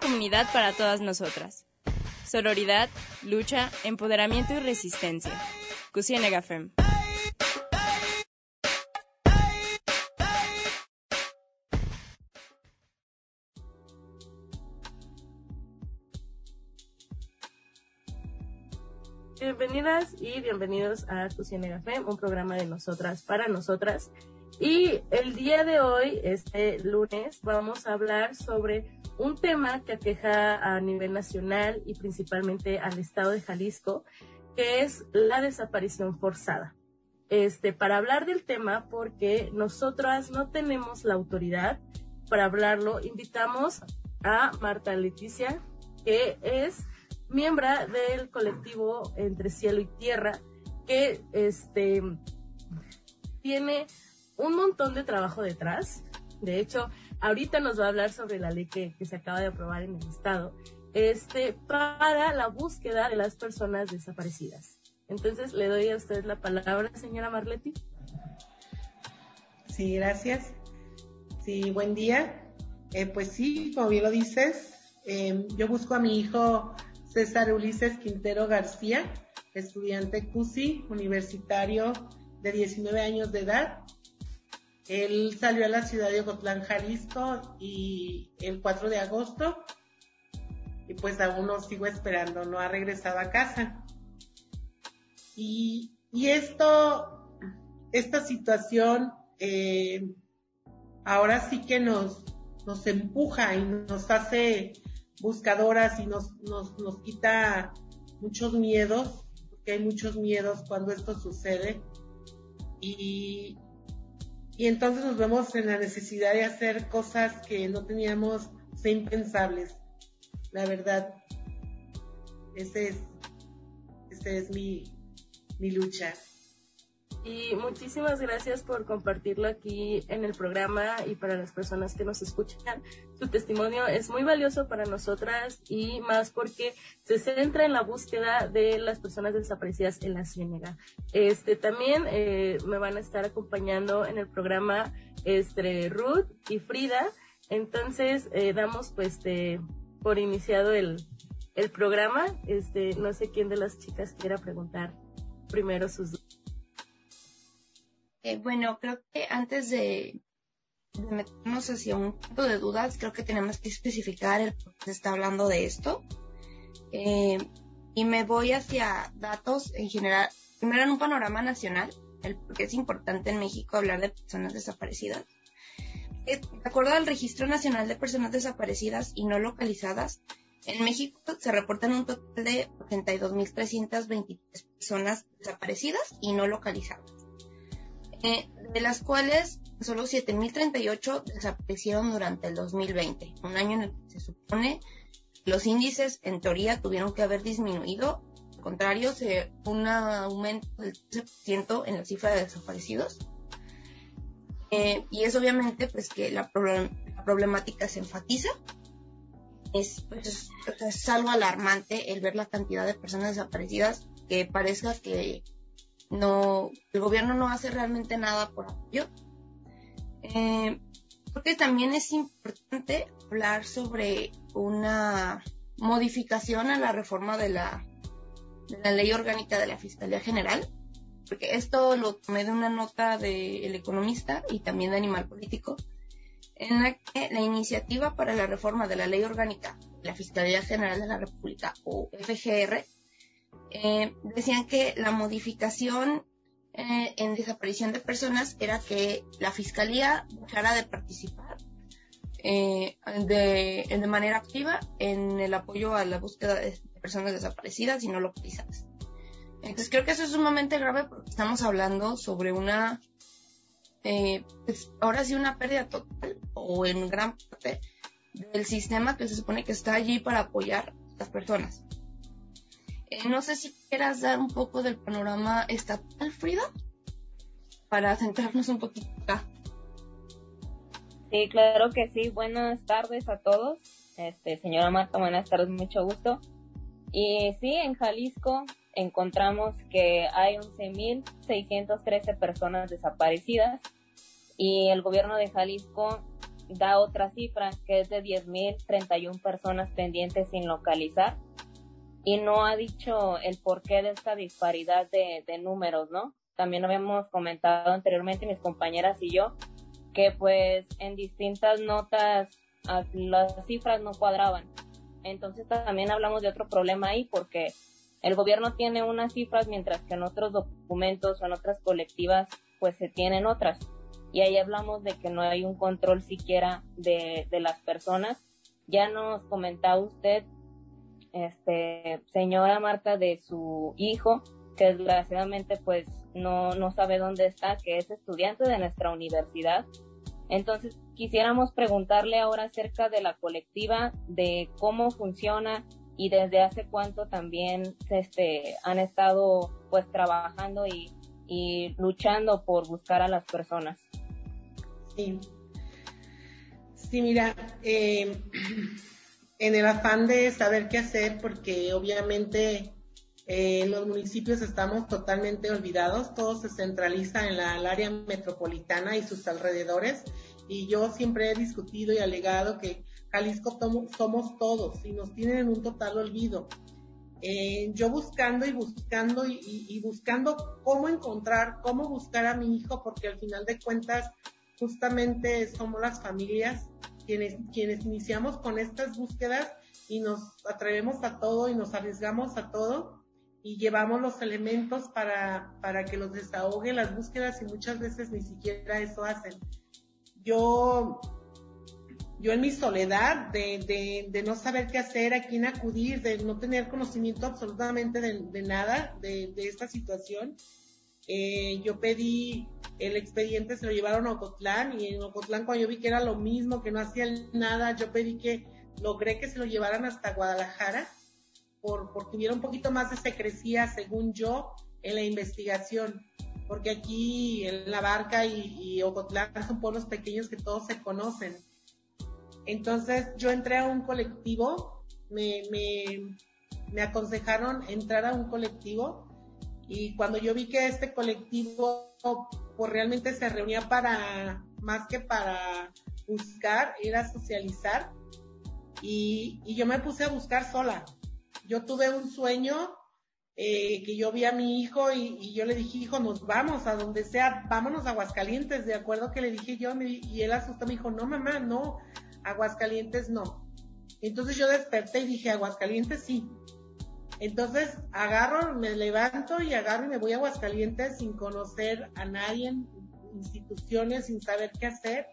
Comunidad para todas nosotras. Sororidad, lucha, empoderamiento y resistencia. Cusienega FEM. Bienvenidas y bienvenidos a Cusienega FEM, un programa de nosotras para nosotras. Y el día de hoy, este lunes, vamos a hablar sobre un tema que aqueja a nivel nacional y principalmente al estado de Jalisco, que es la desaparición forzada. Este, para hablar del tema, porque nosotras no tenemos la autoridad para hablarlo, invitamos a Marta Leticia, que es miembro del colectivo Entre Cielo y Tierra, que este, tiene un montón de trabajo detrás. De hecho, ahorita nos va a hablar sobre la ley que, se acaba de aprobar en el Estado este, para la búsqueda de las personas desaparecidas. Entonces, le doy a usted la palabra, señora Marletti. Sí, gracias. Sí, buen día. Eh, pues sí, como bien lo dices, eh, yo busco a mi hijo César Ulises Quintero García, estudiante CUSI, universitario de 19 años de edad, él salió a la ciudad de Ocotlán, Jalisco, y el 4 de agosto, y pues aún no sigo esperando, no ha regresado a casa. Y, y esto, esta situación, eh, ahora sí que nos, nos empuja y nos hace buscadoras y nos, nos, nos quita muchos miedos, porque hay muchos miedos cuando esto sucede. Y, y entonces nos vemos en la necesidad de hacer cosas que no teníamos, impensables. La verdad, ese es, ese es mi, mi lucha y muchísimas gracias por compartirlo aquí en el programa y para las personas que nos escuchan. Su testimonio es muy valioso para nosotras y más porque se centra en la búsqueda de las personas desaparecidas en la Ciénega. Este, también eh, me van a estar acompañando en el programa este, Ruth y Frida. Entonces, eh, damos pues por iniciado el, el programa. Este, no sé quién de las chicas quiera preguntar primero sus. Eh, bueno, creo que antes de, meternos hacia un punto de dudas, creo que tenemos que especificar el por qué se está hablando de esto. Eh, y me voy hacia datos en general, primero en un panorama nacional, el por qué es importante en México hablar de personas desaparecidas. De acuerdo al Registro Nacional de Personas Desaparecidas y No Localizadas, en México se reportan un total de 82.323 personas desaparecidas y no localizadas. Eh, de las cuales solo 7.038 desaparecieron durante el 2020, un año en el que se supone los índices en teoría tuvieron que haber disminuido, al contrario, se, un aumento del 13% en la cifra de desaparecidos. Eh, y es obviamente pues que la, problemática se enfatiza. Es, pues, es algo alarmante el ver la cantidad de personas desaparecidas que parezca que no, el gobierno no hace realmente nada por ello. Eh, creo que también es importante hablar sobre una modificación a la reforma de la, de la ley orgánica de la Fiscalía General, porque esto lo tomé de una nota del Economista y también de Animal Político, en la que la iniciativa para la reforma de la ley orgánica de la Fiscalía General de la República, o FGR, eh, decían que la modificación eh, en desaparición de personas era que la fiscalía dejara de participar eh, de, manera activa en el apoyo a la búsqueda de personas desaparecidas y no localizadas. Entonces creo que eso es sumamente grave porque estamos hablando sobre una, pues, ahora sí una pérdida total o en gran parte del sistema que se supone que está allí para apoyar a las personas. Eh, no sé si quieras dar un poco del panorama estatal, Frida, para centrarnos un poquito acá. Sí, claro que sí. Buenas tardes a todos. Este, señora Marta, buenas tardes, mucho gusto. Y sí, en Jalisco encontramos que hay 11.613 personas desaparecidas y el gobierno de Jalisco da otra cifra que es de 10.031 personas pendientes sin localizar y no ha dicho el porqué de esta disparidad de, números, ¿no? También habíamos comentado anteriormente mis compañeras y yo que pues en distintas notas las cifras no cuadraban. Entonces también hablamos de otro problema ahí porque el gobierno tiene unas cifras mientras que en otros documentos o en otras colectivas pues se tienen otras. Y ahí hablamos de que no hay un control siquiera de las personas. Ya nos comentaba usted, este, señora Marta, de su hijo, que desgraciadamente pues no, no sabe dónde está, que es estudiante de nuestra universidad. Entonces quisiéramos preguntarle ahora acerca de la colectiva, de cómo funciona y desde hace cuánto también este, han estado pues trabajando y, y luchando por buscar a las personas. Sí. Sí, mira, eh, en el afán de saber qué hacer, porque obviamente eh, los municipios estamos totalmente olvidados, todo se centraliza en la, el área metropolitana y sus alrededores, y yo siempre he discutido y alegado que Jalisco somos todos y nos tienen en un total olvido. Eh, yo buscando y buscando y, y, buscando cómo encontrar, cómo buscar a mi hijo, porque al final de cuentas justamente somos las familias quienes, iniciamos con estas búsquedas y nos atrevemos a todo y nos arriesgamos a todo y llevamos los elementos para, para que los desahogue las búsquedas y muchas veces ni siquiera eso hacen. Yo, yo en mi soledad de, de, no saber qué hacer, a quién acudir, de no tener conocimiento absolutamente de, nada de esta situación, eh, yo pedí el expediente, se lo llevaron a Ocotlán y en Ocotlán cuando yo vi que era lo mismo, que no hacían nada, yo pedí que logré que se lo llevaran hasta Guadalajara por, porque hubiera un poquito más de secrecía, según yo, en la investigación. Porque aquí en La Barca y, Ocotlán son pueblos pequeños que todos se conocen. Entonces yo entré a un colectivo, me, me, me aconsejaron entrar a un colectivo y cuando yo vi que este colectivo pues realmente se reunía para, más que para buscar, era socializar. Y, y yo me puse a buscar sola. Yo tuve un sueño eh, que yo vi a mi hijo y, y, yo le dije, hijo, nos vamos a donde sea, vámonos a Aguascalientes, de acuerdo que le dije yo, y él asustó, me dijo, no mamá, no, Aguascalientes no. Entonces yo desperté y dije, Aguascalientes sí. Entonces agarro, me levanto y agarro y me voy a Aguascalientes sin conocer a nadie, instituciones, sin saber qué hacer.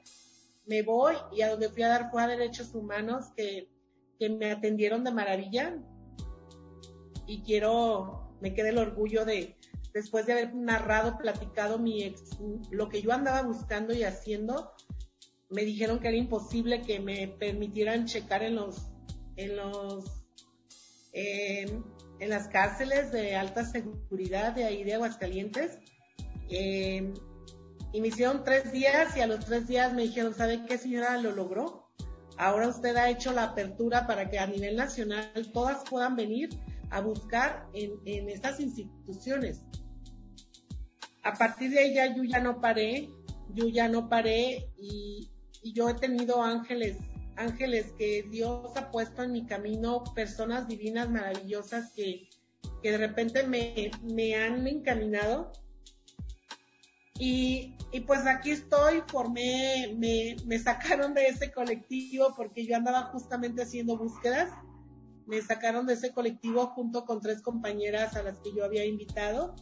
Me voy y a donde fui a dar fue a Derechos Humanos que, que me atendieron de maravilla. Y quiero, me queda el orgullo de, después de haber narrado, platicado mi ex, lo que yo andaba buscando y haciendo, me dijeron que era imposible que me permitieran checar en los, en los eh, en las cárceles de alta seguridad de ahí de Aguascalientes. Eh, y me hicieron tres días y a los tres días me dijeron, ¿sabe qué señora lo logró? Ahora usted ha hecho la apertura para que a nivel nacional todas puedan venir a buscar en, en estas instituciones. A partir de ahí ya yo ya no paré, yo ya no paré y, y yo he tenido ángeles ángeles que Dios ha puesto en mi camino, personas divinas, maravillosas que, que de repente me, me han encaminado. Y, y, pues aquí estoy, formé, me, me sacaron de ese colectivo porque yo andaba justamente haciendo búsquedas. Me sacaron de ese colectivo junto con tres compañeras a las que yo había invitado.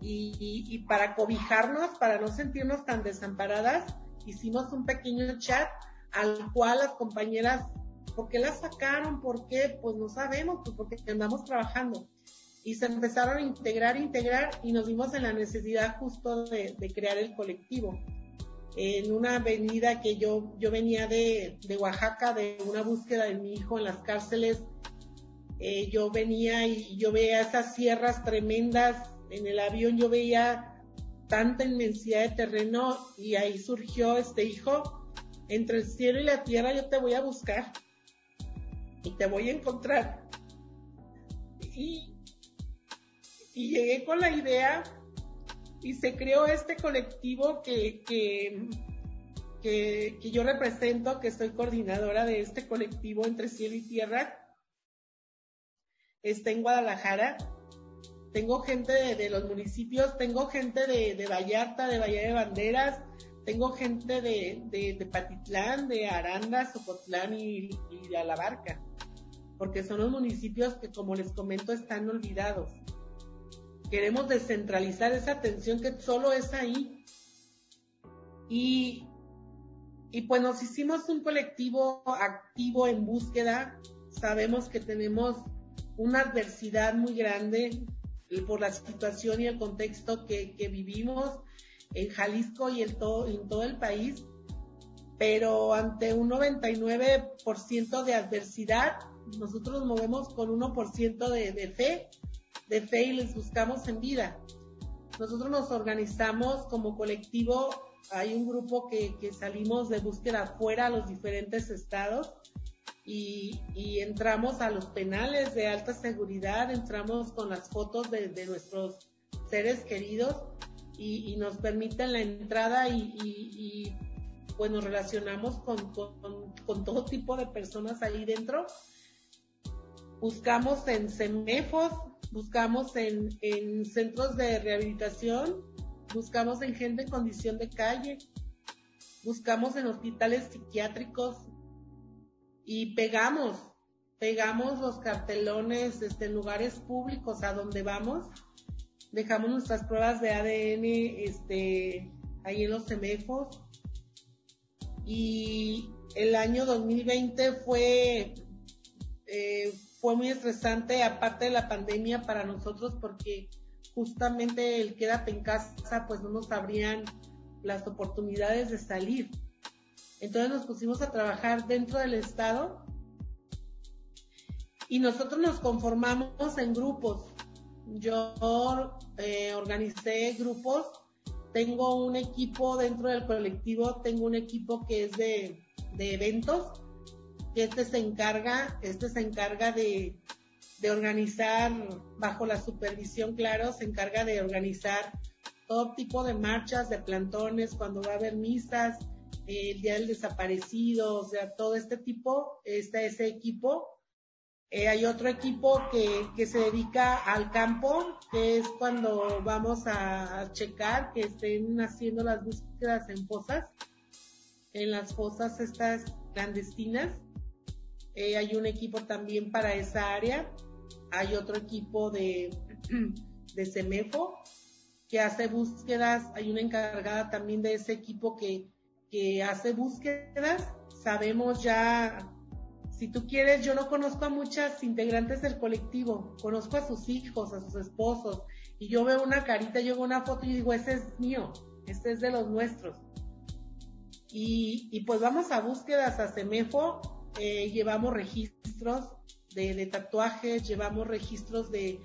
Y, y, y para cobijarnos, para no sentirnos tan desamparadas, hicimos un pequeño chat al cual las compañeras, ¿por qué la sacaron? ¿Por qué? Pues no sabemos, pues porque andamos trabajando. Y se empezaron a integrar, integrar y nos vimos en la necesidad justo de, de crear el colectivo. En una avenida que yo, yo venía de, de Oaxaca, de una búsqueda de mi hijo en las cárceles, eh, yo venía y yo veía esas sierras tremendas, en el avión yo veía tanta inmensidad de terreno y ahí surgió este hijo entre el cielo y la tierra yo te voy a buscar y te voy a encontrar. Y, llegué con la idea y se creó este colectivo que, que, que, yo represento, que soy coordinadora de este colectivo entre cielo y tierra, está en Guadalajara. Tengo gente de, los municipios, tengo gente de, de, Vallarta, de Bahía de Banderas, tengo gente de, de, Patitlán, de Aranda, Socotlán y, y de Alabarca, porque son los municipios que, como les comento, están olvidados. Queremos descentralizar esa atención que solo es ahí. Y, y pues nos hicimos un colectivo activo en búsqueda. Sabemos que tenemos una adversidad muy grande por la situación y el contexto que, vivimos en Jalisco y en todo, en todo el país, pero ante un 99% de adversidad, nosotros nos movemos con 1% de, de fe, de fe y les buscamos en vida. Nosotros nos organizamos como colectivo, hay un grupo que, que salimos de búsqueda fuera a los diferentes estados, y, entramos a los penales de alta seguridad, entramos con las fotos de, nuestros seres queridos y, nos permiten la entrada y, pues nos relacionamos con, con, todo tipo de personas ahí dentro. Buscamos en CEMEFOS, buscamos en, en centros de rehabilitación, buscamos en gente en condición de calle, buscamos en hospitales psiquiátricos, y pegamos, pegamos los cartelones este, en lugares públicos a donde vamos, dejamos nuestras pruebas de ADN este, ahí en los semefos y el año 2020 fue, eh, fue muy estresante aparte de la pandemia para nosotros porque justamente el quédate en casa pues no nos abrían las oportunidades de salir. Entonces nos pusimos a trabajar dentro del Estado y nosotros nos conformamos en grupos. Yo eh, organicé grupos, tengo un equipo dentro del colectivo, tengo un equipo que es de, de eventos, que este se encarga, este se encarga de, de organizar, bajo la supervisión, claro, se encarga de organizar todo tipo de marchas, de plantones, cuando va a haber misas, el Día del Desaparecido, o sea, todo este tipo, está ese equipo. Eh, hay otro equipo que, que se dedica al campo, que es cuando vamos a checar que estén haciendo las búsquedas en fosas, en las fosas estas clandestinas. Eh, hay un equipo también para esa área. Hay otro equipo de, de CEMEFO que hace búsquedas. Hay una encargada también de ese equipo que, que hace búsquedas, sabemos ya, si tú quieres, yo no conozco a muchas integrantes del colectivo, conozco a sus hijos, a sus esposos, y yo veo una carita, yo veo una foto y digo, ese es mío, este es de los nuestros. Y, y pues vamos a búsquedas a Semefo, eh, llevamos registros de, tatuajes, llevamos registros de,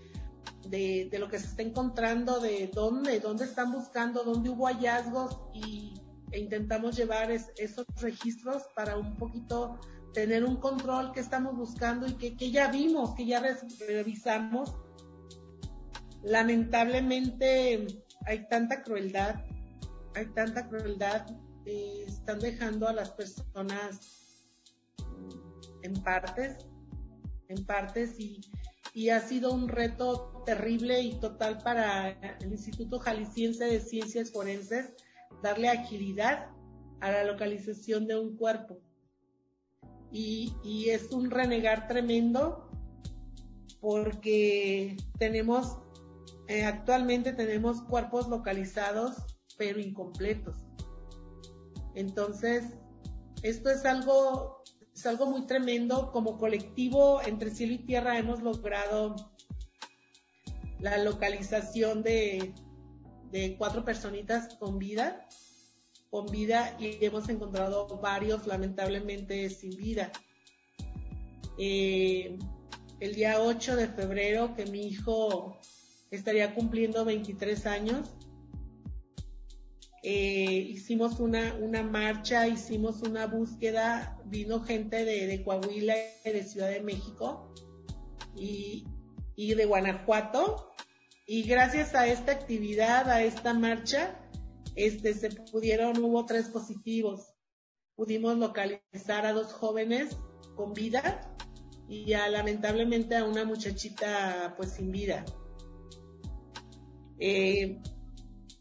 de, de, lo que se está encontrando, de dónde, dónde están buscando, dónde hubo hallazgos y e intentamos llevar esos registros para un poquito tener un control que estamos buscando y que, ya vimos, que ya revisamos. Lamentablemente hay tanta crueldad, hay tanta crueldad, eh, están dejando a las personas en partes, en partes y, y ha sido un reto terrible y total para el Instituto Jalisciense de Ciencias Forenses darle agilidad a la localización de un cuerpo. Y, es un renegar tremendo porque tenemos, eh, actualmente tenemos cuerpos localizados pero incompletos. Entonces, esto es algo, es algo muy tremendo. Como colectivo entre cielo y tierra hemos logrado la localización de, de cuatro personitas con vida, con vida y hemos encontrado varios lamentablemente sin vida. Eh, el día 8 de febrero que mi hijo estaría cumpliendo 23 años, eh, hicimos una, una marcha, hicimos una búsqueda, vino gente de, de Coahuila de Ciudad de México y, y de Guanajuato y gracias a esta actividad, a esta marcha, este, se pudieron, hubo tres positivos. pudimos localizar a dos jóvenes con vida y ya lamentablemente a una muchachita pues sin vida. Eh,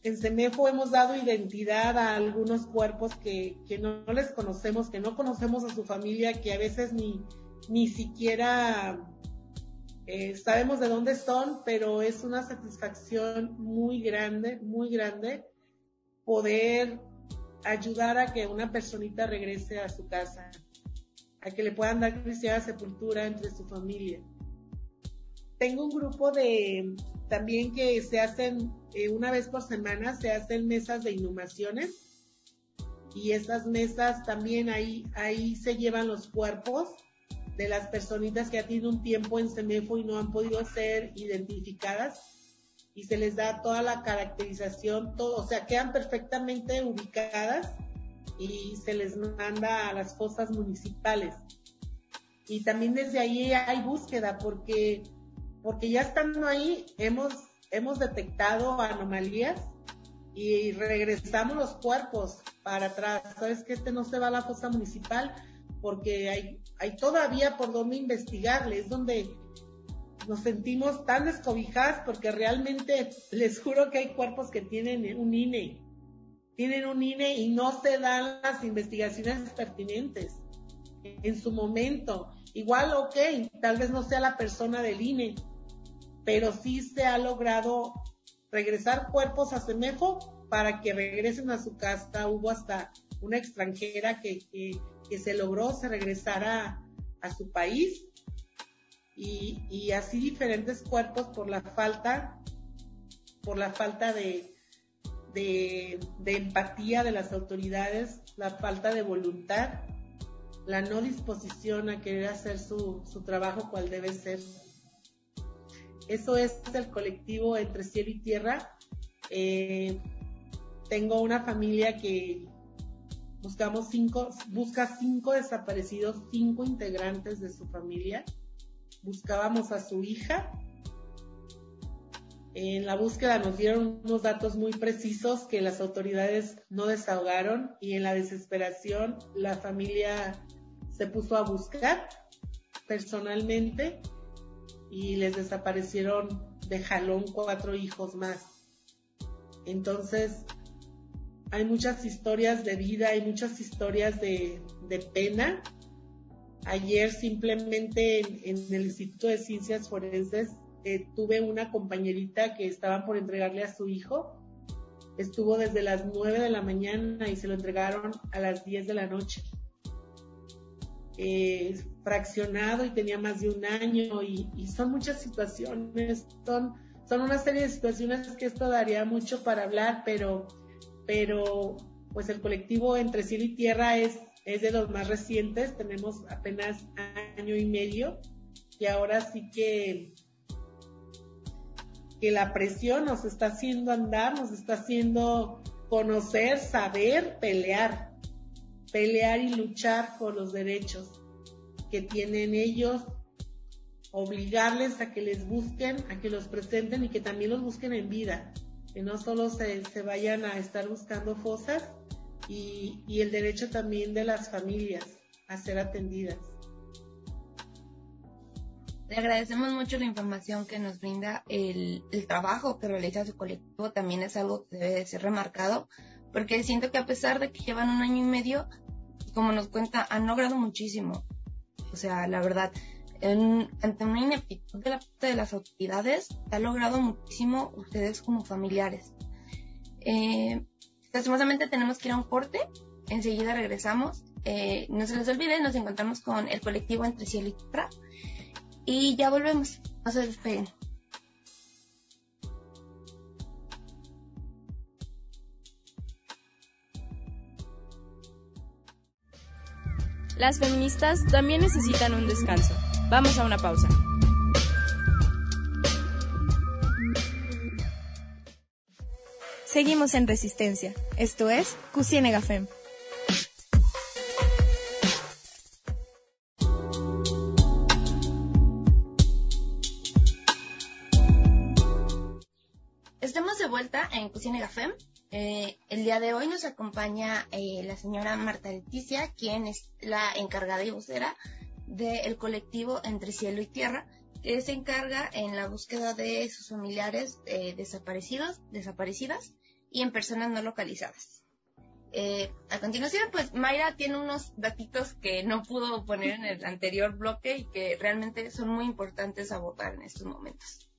en CEMEFO hemos dado identidad a algunos cuerpos que, que no, les conocemos, que no conocemos a su familia, que a veces ni, ni siquiera eh, sabemos de dónde son, pero es una satisfacción muy grande, muy grande poder ayudar a que una personita regrese a su casa, a que le puedan dar cristiana sepultura entre su familia. Tengo un grupo de, también que se hacen eh, una vez por semana, se hacen mesas de inhumaciones y esas mesas también ahí, ahí se llevan los cuerpos de las personitas que ya tienen un tiempo en CEMEFO y no han podido ser identificadas y se les da toda la caracterización, todo, o sea, quedan perfectamente ubicadas y se les manda a las fosas municipales. Y también desde ahí hay búsqueda porque porque ya estando ahí hemos, hemos detectado anomalías y regresamos los cuerpos para atrás. Sabes que este no se va a la fosa municipal porque hay, hay todavía por donde investigarle, es donde nos sentimos tan descobijadas porque realmente les juro que hay cuerpos que tienen un INE, tienen un INE y no se dan las investigaciones pertinentes en su momento. Igual, ok, tal vez no sea la persona del INE, pero sí se ha logrado regresar cuerpos a Semefo para que regresen a su casa. Hubo hasta una extranjera que, que, se logró, se regresara a su país y, así diferentes cuerpos por la falta, por la falta de empatía de las autoridades, la falta de voluntad, la no disposición a querer hacer su, su trabajo cual debe ser. Eso es el colectivo entre cielo y tierra. Eh, tengo una familia que buscamos cinco, busca cinco desaparecidos, cinco integrantes de su familia. Buscábamos a su hija. En la búsqueda nos dieron unos datos muy precisos que las autoridades no desahogaron y en la desesperación la familia se puso a buscar personalmente y les desaparecieron de jalón cuatro hijos más. Entonces, hay muchas historias de vida, hay muchas historias de, pena. Ayer simplemente en, el Instituto de Ciencias Forenses eh, tuve una compañerita que estaba por entregarle a su hijo. Estuvo desde las nueve de la mañana y se lo entregaron a las 10 de la noche. Eh, fraccionado y tenía más de un año y, son muchas situaciones, son, son una serie de situaciones que esto daría mucho para hablar, pero, pero pues el colectivo Entre Cielo y Tierra es, es de los más recientes, tenemos apenas año y medio y ahora sí que que la presión nos está haciendo andar, nos está haciendo conocer, saber, pelear pelear y luchar por los derechos que tienen ellos, obligarles a que les busquen, a que los presenten y que también los busquen en vida, que no solo se, vayan a estar buscando fosas y, el derecho también de las familias a ser atendidas. Le agradecemos mucho la información que nos brinda. El, el, trabajo que realiza su colectivo también es algo que debe de ser remarcado porque siento que a pesar de que llevan un año y medio, como nos cuenta, han logrado muchísimo. O sea, la verdad, ante una ineptitud de la parte de las autoridades, han logrado muchísimo ustedes como familiares. Eh, lastimosamente tenemos que ir a un corte, enseguida regresamos. Eh, no se les olvide, nos encontramos con el colectivo Entre Cielo y Tierra y ya volvemos. No se despeguen. Las feministas también necesitan un descanso. Vamos a una pausa. Seguimos en Resistencia. Esto es Cusienega Fem. Estamos de vuelta en Cusienega Fem Eh, el día de hoy nos acompaña eh, la señora Marta Leticia, quien es la encargada y vocera del colectivo Entre Cielo y Tierra, que se encarga en la búsqueda de sus familiares eh, desaparecidos, desaparecidas y en personas no localizadas. Eh, a continuación, pues Mayra tiene unos datitos que no pudo poner en el anterior bloque y que realmente son muy importantes abordar en estos momentos.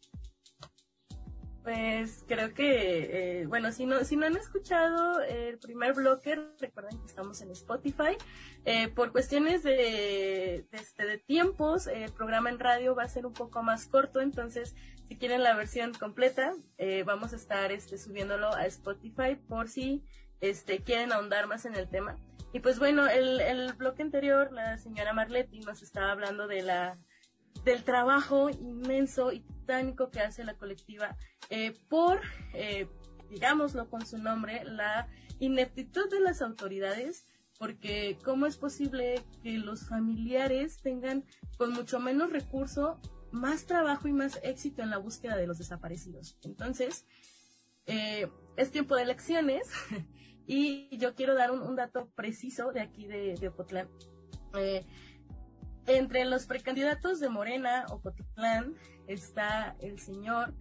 Pues creo que, eh, bueno, si no, si no han escuchado el primer bloque, recuerden que estamos en Spotify. Eh, por cuestiones de, de, este, de tiempos, el programa en radio va a ser un poco más corto, entonces si quieren la versión completa, eh, vamos a estar este, subiéndolo a Spotify por si este, quieren ahondar más en el tema. Y pues bueno, el, el bloque anterior, la señora Marletti nos estaba hablando de la del trabajo inmenso y titánico que hace la colectiva eh, por, eh, digámoslo con su nombre, la ineptitud de las autoridades, porque cómo es posible que los familiares tengan con mucho menos recurso más trabajo y más éxito en la búsqueda de los desaparecidos. Entonces, eh, es tiempo de elecciones y yo quiero dar un, dato preciso de aquí de, Ocotlán. Eh, entre los precandidatos de Morena, Ocotlán, está el señor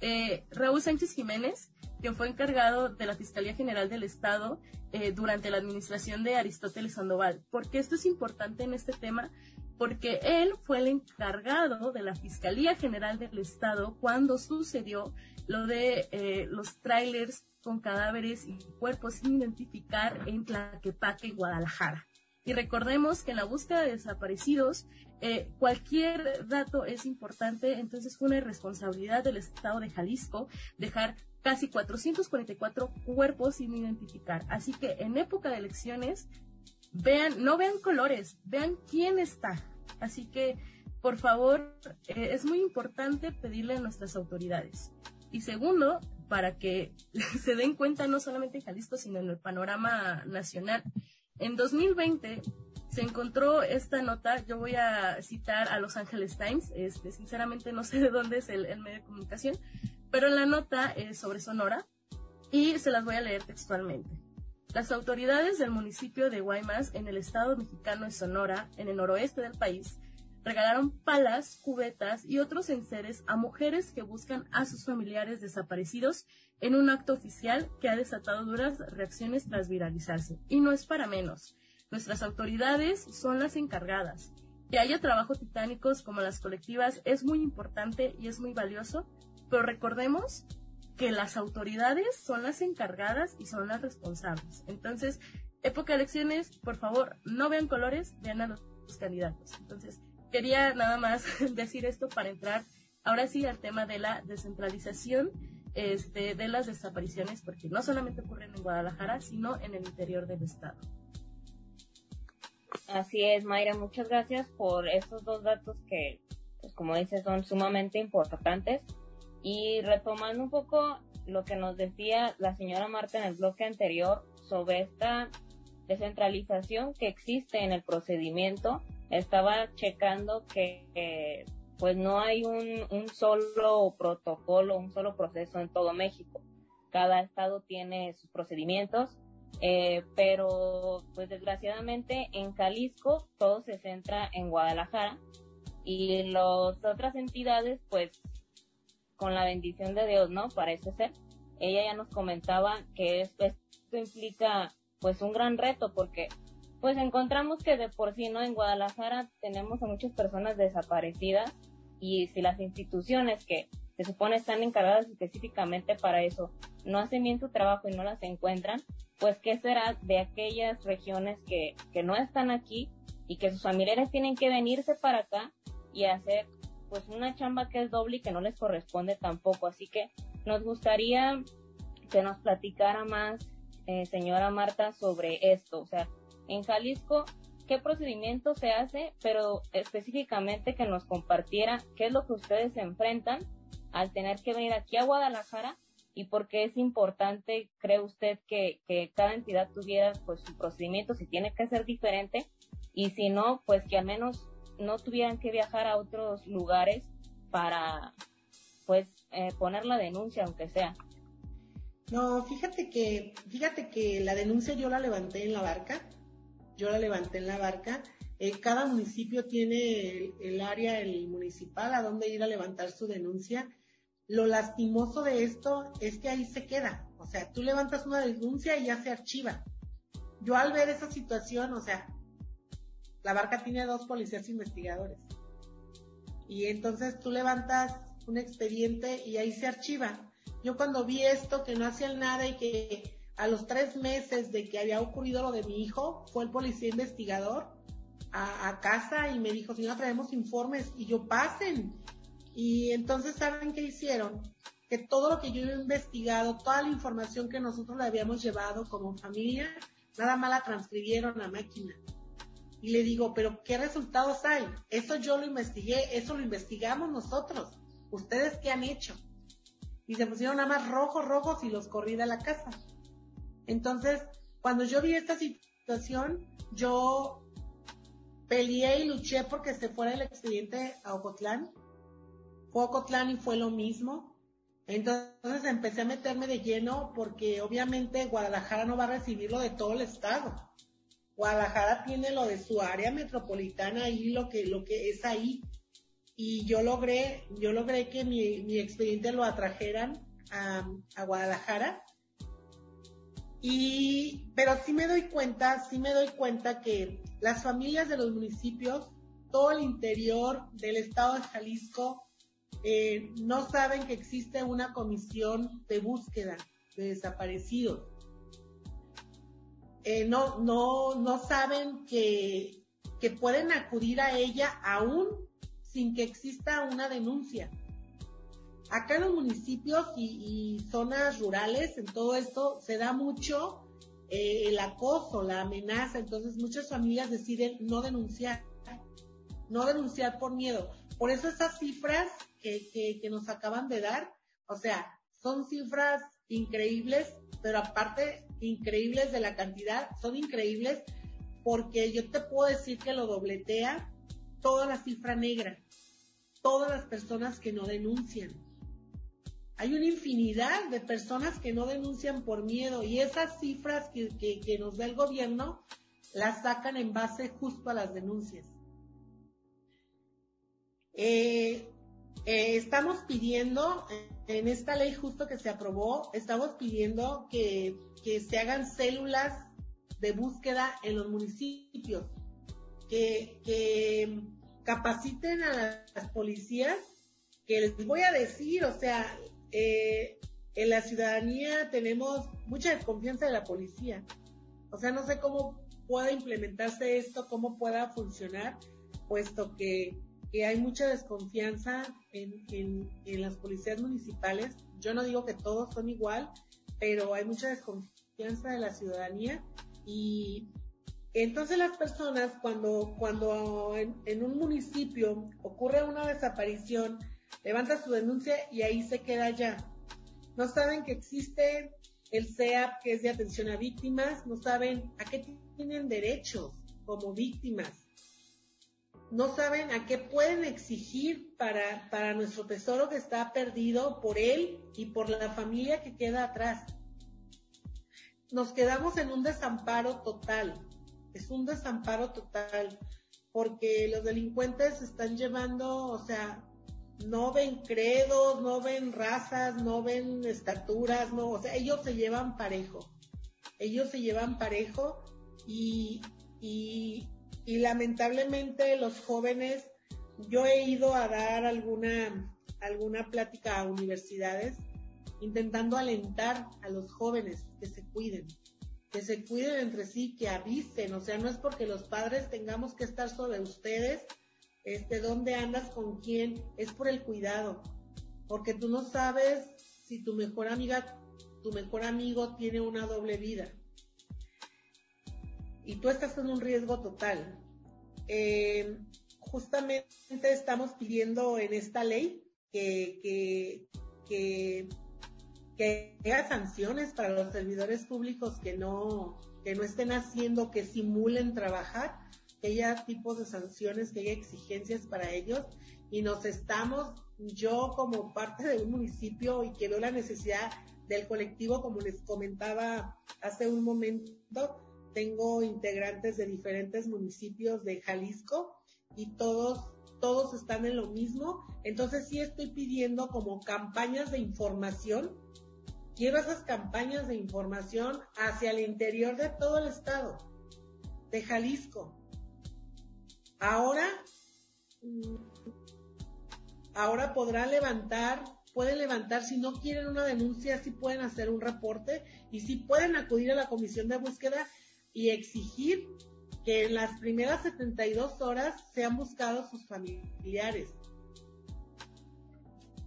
eh, Raúl Sánchez Jiménez, quien fue encargado de la Fiscalía General del Estado eh, durante la administración de Aristóteles Sandoval. ¿Por qué esto es importante en este tema? Porque él fue el encargado de la Fiscalía General del Estado cuando sucedió lo de eh, los trailers con cadáveres y cuerpos sin identificar en Tlaquepaque, Guadalajara. Y recordemos que en la búsqueda de desaparecidos, eh, cualquier dato es importante, entonces fue una irresponsabilidad del Estado de Jalisco dejar casi 444 cuerpos sin identificar. Así que en época de elecciones, vean, no vean colores, vean quién está. Así que, por favor, eh, es muy importante pedirle a nuestras autoridades. Y segundo, para que se den cuenta no solamente en Jalisco, sino en el panorama nacional, en 2020 se encontró esta nota, yo voy a citar a Los Angeles Times, este, sinceramente no sé de dónde es el, medio de comunicación, pero la nota es sobre Sonora y se las voy a leer textualmente. Las autoridades del municipio de Guaymas, en el estado mexicano de Sonora, en el noroeste del país, regalaron palas, cubetas y otros enseres a mujeres que buscan a sus familiares desaparecidos en un acto oficial que ha desatado duras reacciones tras viralizarse. Y no es para menos. Nuestras autoridades son las encargadas. Que haya trabajo titánicos como las colectivas es muy importante y es muy valioso, pero recordemos que las autoridades son las encargadas y son las responsables. Entonces, época de elecciones, por favor, no vean colores, vean a los candidatos. Entonces, quería nada más decir esto para entrar ahora sí al tema de la descentralización este, de las desapariciones, porque no solamente ocurren en Guadalajara, sino en el interior del estado. Así es, Mayra, muchas gracias por estos dos datos que, pues como dices, son sumamente importantes. Y retomando un poco lo que nos decía la señora Marta en el bloque anterior sobre esta descentralización que existe en el procedimiento, estaba checando que pues no hay un, un solo protocolo, un solo proceso en todo México. Cada estado tiene sus procedimientos, eh, pero pues desgraciadamente en Jalisco todo se centra en Guadalajara y las otras entidades pues con la bendición de Dios, ¿no? Parece ser. Ella ya nos comentaba que esto, implica pues un gran reto porque pues encontramos que de por sí, ¿no? En Guadalajara tenemos a muchas personas desaparecidas y si las instituciones que se supone están encargadas específicamente para eso no hacen bien su trabajo y no las encuentran, pues qué será de aquellas regiones que, que no están aquí y que sus familiares tienen que venirse para acá y hacer pues una chamba que es doble y que no les corresponde tampoco. Así que nos gustaría que nos platicara más, eh, señora Marta, sobre esto. O sea, en Jalisco qué procedimiento se hace, pero específicamente que nos compartiera qué es lo que ustedes enfrentan al tener que venir aquí a Guadalajara y por qué es importante, cree usted, que, que cada entidad tuviera pues su procedimiento, si tiene que ser diferente, y si no, pues que al menos no tuvieran que viajar a otros lugares para pues eh, poner la denuncia, aunque sea. No, fíjate que, fíjate que la denuncia yo la levanté en la barca, yo la levanté en la barca. Eh, cada municipio tiene el, área, el municipal, a donde ir a levantar su denuncia. Lo lastimoso de esto es que ahí se queda. O sea, tú levantas una denuncia y ya se archiva. Yo al ver esa situación, o sea, la barca tiene dos policías investigadores. Y entonces tú levantas un expediente y ahí se archiva yo cuando vi esto, que no hacían nada y que a los tres meses de que había ocurrido lo de mi hijo, fue el policía investigador a, casa y me dijo, señora, traemos informes y yo pasen. Y entonces, ¿saben qué hicieron? Que todo lo que yo he investigado, toda la información que nosotros le habíamos llevado como familia, nada más la transcribieron a máquina. Y le digo, pero ¿qué resultados hay? Eso yo lo investigué, eso lo investigamos nosotros. ¿Ustedes qué han hecho? y se pusieron nada más rojos, rojos y los corrí de la casa. Entonces, cuando yo vi esta situación, yo peleé y luché porque se fuera el expediente a Ocotlán. Fue Ocotlán y fue lo mismo. Entonces empecé a meterme de lleno porque obviamente Guadalajara no va a recibir lo de todo el estado. Guadalajara tiene lo de su área metropolitana y lo que, lo que es ahí y yo logré, yo logré que mi, expediente lo atrajeran a, Guadalajara. Y, pero sí me doy cuenta, sí me doy cuenta que las familias de los municipios, todo el interior del estado de Jalisco, eh, no saben que existe una comisión de búsqueda de desaparecidos. Eh, no, no, no saben que, que pueden acudir a ella aún sin que exista una denuncia. Acá en los municipios y, zonas rurales, en todo esto, se da mucho eh, el acoso, la amenaza, entonces muchas familias deciden no denunciar, no denunciar por miedo. Por eso esas cifras que, que nos acaban de dar, o sea, son cifras increíbles, pero aparte increíbles de la cantidad, son increíbles porque yo te puedo decir que lo dobletea toda la cifra negra, todas las personas que no denuncian. Hay una infinidad de personas que no denuncian por miedo y esas cifras que, nos da el gobierno las sacan en base justo a las denuncias. Eh, eh, estamos pidiendo, en esta ley justo que se aprobó, estamos pidiendo que, se hagan células de búsqueda en los municipios, que, capaciten a las policías, que les voy a decir, o sea, eh, en la ciudadanía tenemos mucha desconfianza de la policía. O sea, no sé cómo pueda implementarse esto, cómo pueda funcionar, puesto que, hay mucha desconfianza en, en, las policías municipales. Yo no digo que todos son igual, pero hay mucha desconfianza de la ciudadanía y, entonces las personas cuando, cuando en, un municipio ocurre una desaparición, levanta su denuncia y ahí se queda ya. No saben que existe el CEAP que es de atención a víctimas, no saben a qué tienen derechos como víctimas, no saben a qué pueden exigir para, para nuestro tesoro que está perdido por él y por la familia que queda atrás. Nos quedamos en un desamparo total es un desamparo total, porque los delincuentes están llevando, o sea, no ven credos, no ven razas, no ven estaturas, no, o sea, ellos se llevan parejo. Ellos se llevan parejo y, y, y lamentablemente los jóvenes, yo he ido a dar alguna, alguna plática a universidades intentando alentar a los jóvenes que se cuiden, que se cuiden entre sí, que avisen, o sea, no es porque los padres tengamos que estar sobre ustedes, este, dónde andas con quién, es por el cuidado, porque tú no sabes si tu mejor amiga, tu mejor amigo tiene una doble vida y tú estás en un riesgo total. Eh, justamente estamos pidiendo en esta ley que, que, que haya sanciones para los servidores públicos que no, que no estén haciendo, que simulen trabajar, que haya tipos de sanciones, que haya exigencias para ellos y nos estamos, yo como parte de un municipio y que veo la necesidad del colectivo, como les comentaba hace un momento, tengo integrantes de diferentes municipios de Jalisco y todos todos están en lo mismo. Entonces sí estoy pidiendo como campañas de información. Quiero esas campañas de información hacia el interior de todo el estado, de Jalisco. Ahora, mm, ahora podrán levantar, pueden levantar, si no quieren una denuncia, sí pueden hacer un reporte y sí pueden acudir a la comisión de búsqueda y exigir que en las primeras 72 horas sean buscados sus familiares.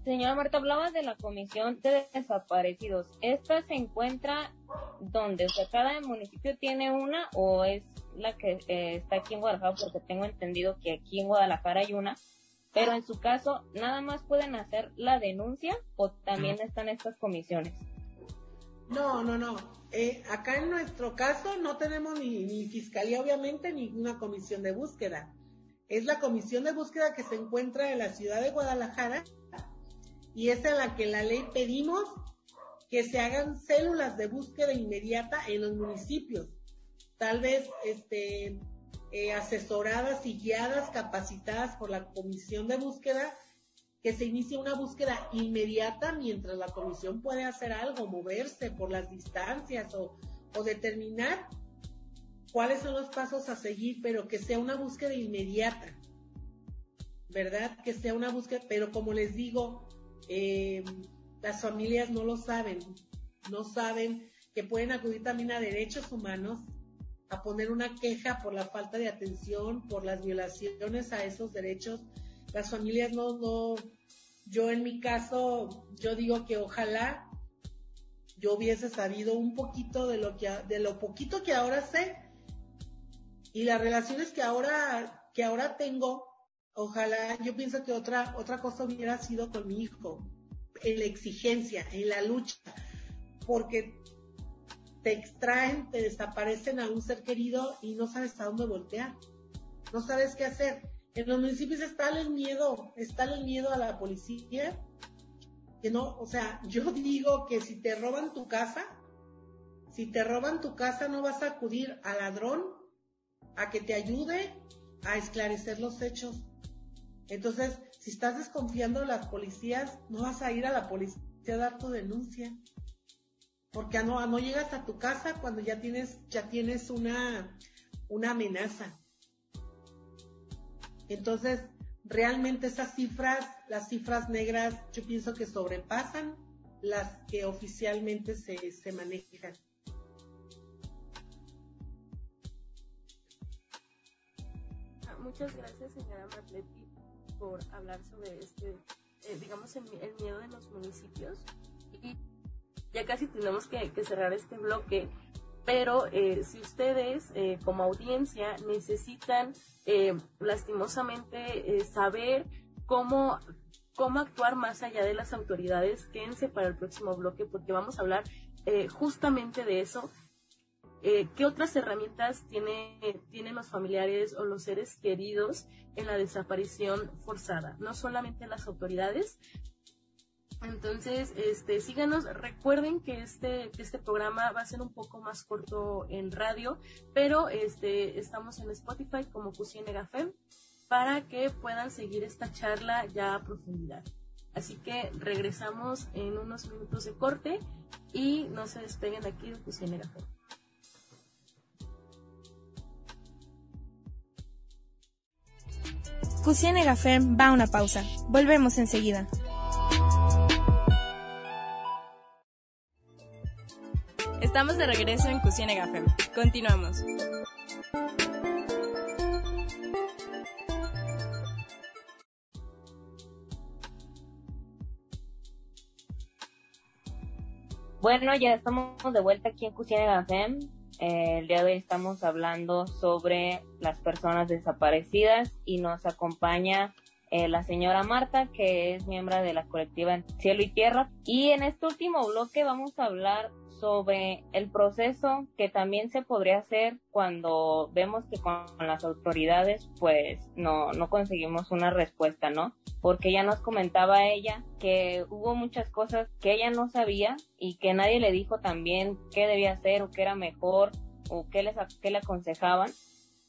Señora Marta, hablaba de la comisión de desaparecidos. ¿Esta se encuentra donde? O sea, cada municipio tiene una o es la que eh, está aquí en Guadalajara, porque tengo entendido que aquí en Guadalajara hay una. Pero en su caso, ¿nada más pueden hacer la denuncia o también están estas comisiones? No, no, no. Eh, acá en nuestro caso no tenemos ni, fiscalía, obviamente, ni una comisión de búsqueda. Es la comisión de búsqueda que se encuentra en la ciudad de Guadalajara y es en la que la ley pedimos que se hagan células de búsqueda inmediata en los municipios. Tal vez este, eh, asesoradas y guiadas, capacitadas por la comisión de búsqueda que se inicie una búsqueda inmediata mientras la comisión puede hacer algo, moverse por las distancias o, determinar cuáles son los pasos a seguir, pero que sea una búsqueda inmediata, ¿verdad? Que sea una búsqueda, pero como les digo, eh, las familias no lo saben, no saben que pueden acudir también a derechos humanos, a poner una queja por la falta de atención, por las violaciones a esos derechos las familias no, no, yo en mi caso, yo digo que ojalá yo hubiese sabido un poquito de lo que, de lo poquito que ahora sé y las relaciones que ahora, que ahora tengo, ojalá, yo pienso que otra, otra cosa hubiera sido con mi hijo, en la exigencia, en la lucha, porque te extraen, te desaparecen a un ser querido y no sabes a dónde voltear, no sabes qué hacer. En los municipios está el miedo, está el miedo a la policía, que no, o sea, yo digo que si te roban tu casa, si te roban tu casa no vas a acudir al ladrón a que te ayude a esclarecer los hechos. Entonces, si estás desconfiando de las policías, no vas a ir a la policía a dar tu denuncia. Porque no, no llegas a tu casa cuando ya tienes, ya tienes una, una amenaza. Entonces, realmente esas cifras, las cifras negras, yo pienso que sobrepasan las que oficialmente se, se manejan. Ah, muchas gracias, señora Matleti, por hablar sobre este, eh, digamos, el, miedo de los municipios. Y ya casi tenemos que cerrar este bloque, pero eh, si ustedes eh, como audiencia necesitan eh, lastimosamente eh, saber cómo, cómo actuar más allá de las autoridades. Quédense para el próximo bloque porque vamos a hablar justamente de eso. ¿Qué otras herramientas tiene, tienen los familiares o los seres queridos en la desaparición forzada? No solamente las autoridades, entonces, este, síganos. Recuerden que este, este programa va a ser un poco más corto en radio, pero este, estamos en Spotify como Cusienega Fem para que puedan seguir esta charla ya a profundidad. Así que regresamos en unos minutos de corte y no se despeguen de aquí de Cusienega Fem. Cusienega Fem va a una pausa. Volvemos enseguida. Estamos de regreso en Cocina Gafem. Continuamos. Bueno, ya estamos de vuelta aquí en Cocina Gafem. Eh, el día de hoy estamos hablando sobre las personas desaparecidas y nos acompaña eh, la señora Marta, que es miembro de la colectiva Cielo y Tierra. Y en este último bloque vamos a hablar sobre el proceso que también se podría hacer cuando vemos que con las autoridades pues no, no conseguimos una respuesta, ¿no? Porque ya nos comentaba ella que hubo muchas cosas que ella no sabía y que nadie le dijo también qué debía hacer o qué era mejor o qué, les, qué le aconsejaban.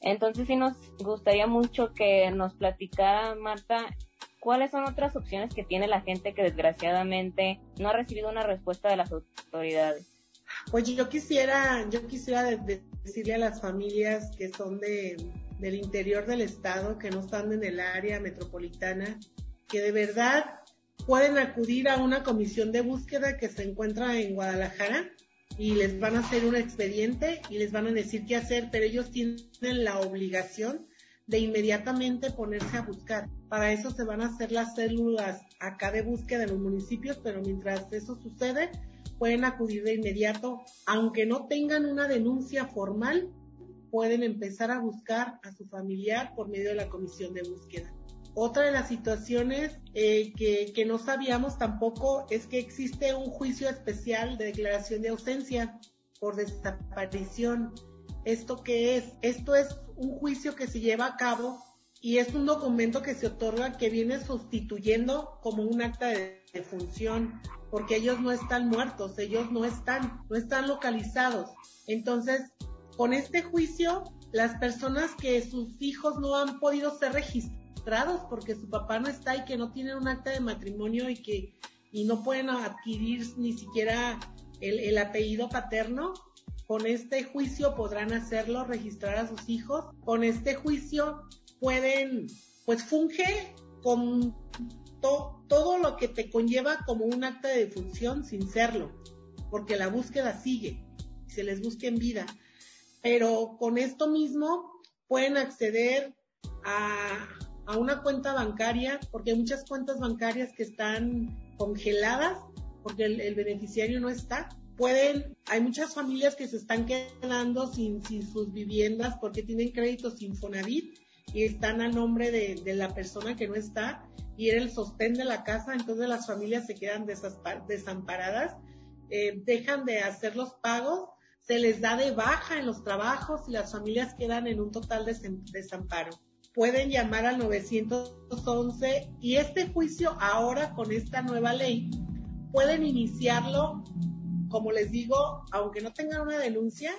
Entonces sí nos gustaría mucho que nos platicara Marta ¿cuáles son otras opciones que tiene la gente que desgraciadamente no ha recibido una respuesta de las autoridades? Pues yo quisiera, yo quisiera decirle a las familias que son de, del interior del estado, que no están en el área metropolitana, que de verdad pueden acudir a una comisión de búsqueda que se encuentra en Guadalajara y les van a hacer un expediente y les van a decir qué hacer, pero ellos tienen la obligación de inmediatamente ponerse a buscar. Para eso se van a hacer las células acá de búsqueda en los municipios, pero mientras eso sucede, pueden acudir de inmediato, aunque no tengan una denuncia formal, pueden empezar a buscar a su familiar por medio de la comisión de búsqueda. Otra de las situaciones eh, que, que no sabíamos tampoco es que existe un juicio especial de declaración de ausencia por desaparición. ¿Esto qué es? Esto es un juicio que se lleva a cabo y es un documento que se otorga que viene sustituyendo como un acta de, función, porque ellos no están muertos, ellos no están, no están localizados. Entonces, con este juicio, las personas que sus hijos no han podido ser registrados porque su papá no está y que no tienen un acta de matrimonio y que y no pueden adquirir ni siquiera el, el apellido paterno, con este juicio podrán hacerlo, registrar a sus hijos. Con este juicio pueden, pues funge con todo lo que te conlleva como un acta de función sin serlo, porque la búsqueda sigue, se les busca en vida. Pero con esto mismo pueden acceder a, a una cuenta bancaria, porque hay muchas cuentas bancarias que están congeladas porque el beneficiario no está pueden, hay muchas familias que se están quedando sin, sin sus viviendas porque tienen créditos Infonavit y están a nombre de, de, la persona que no está y era el sostén de la casa, entonces las familias se quedan desamparadas, eh, dejan de hacer los pagos, se les da de baja en los trabajos y las familias quedan en un total desamparo. Pueden llamar al 911 y este juicio ahora con esta nueva ley pueden iniciarlo como les digo, aunque no tengan una denuncia,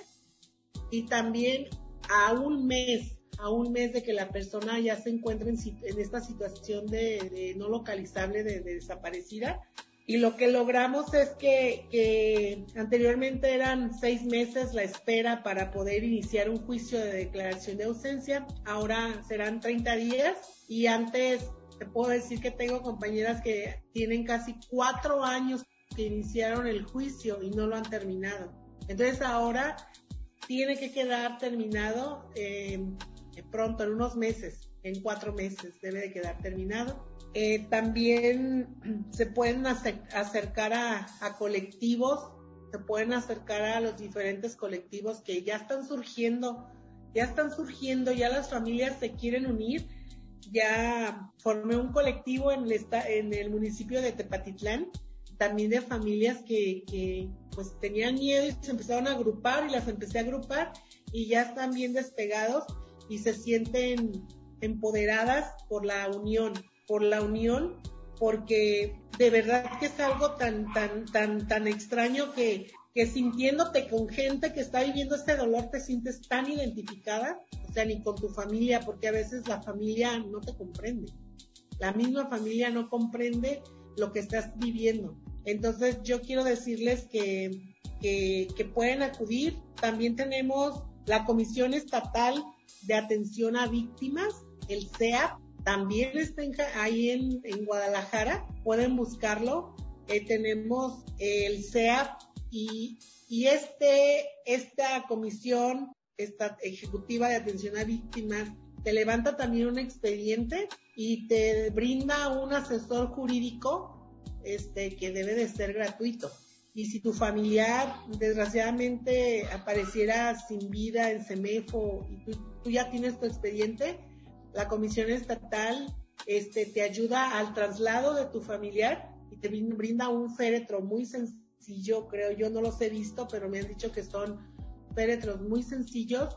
y también a un mes, a un mes de que la persona ya se encuentre en, esta situación de, no localizable, de, desaparecida. Y lo que logramos es que, anteriormente eran seis meses la espera para poder iniciar un juicio de declaración de ausencia, ahora serán 30 días y antes te puedo decir que tengo compañeras que tienen casi cuatro años que iniciaron el juicio y no lo han terminado. Entonces ahora tiene que quedar terminado eh, pronto, en unos meses, en cuatro meses debe de quedar terminado. Eh, también se pueden acercar a, a colectivos, se pueden acercar a los diferentes colectivos que ya están surgiendo, ya están surgiendo, ya las familias se quieren unir. Ya formé un colectivo en el, en el municipio de Tepatitlán, también de familias que, que pues tenían miedo y se empezaron a agrupar y las empecé a agrupar y ya están bien despegados y se sienten empoderadas por la unión, por la unión, porque de verdad que es algo tan, tan, tan, tan extraño que, que sintiéndote con gente que está viviendo este dolor te sientes tan identificada, o sea, ni con tu familia, porque a veces la familia no te comprende. La misma familia no comprende lo que estás viviendo. Entonces yo quiero decirles que, que, pueden acudir. También tenemos la Comisión Estatal de Atención a Víctimas, el CEAP, también está ahí en, en, Guadalajara, pueden buscarlo. Eh, tenemos el CEAP y, y este, esta comisión esta ejecutiva de atención a víctimas te levanta también un expediente y te brinda un asesor jurídico este, que debe de ser gratuito. Y si tu familiar desgraciadamente apareciera sin vida en CEMEFO y tú, ya tienes tu expediente, la Comisión Estatal este, te ayuda al traslado de tu familiar y te brinda un féretro muy sencillo creo yo no los he visto, pero me han dicho que son féretros muy sencillos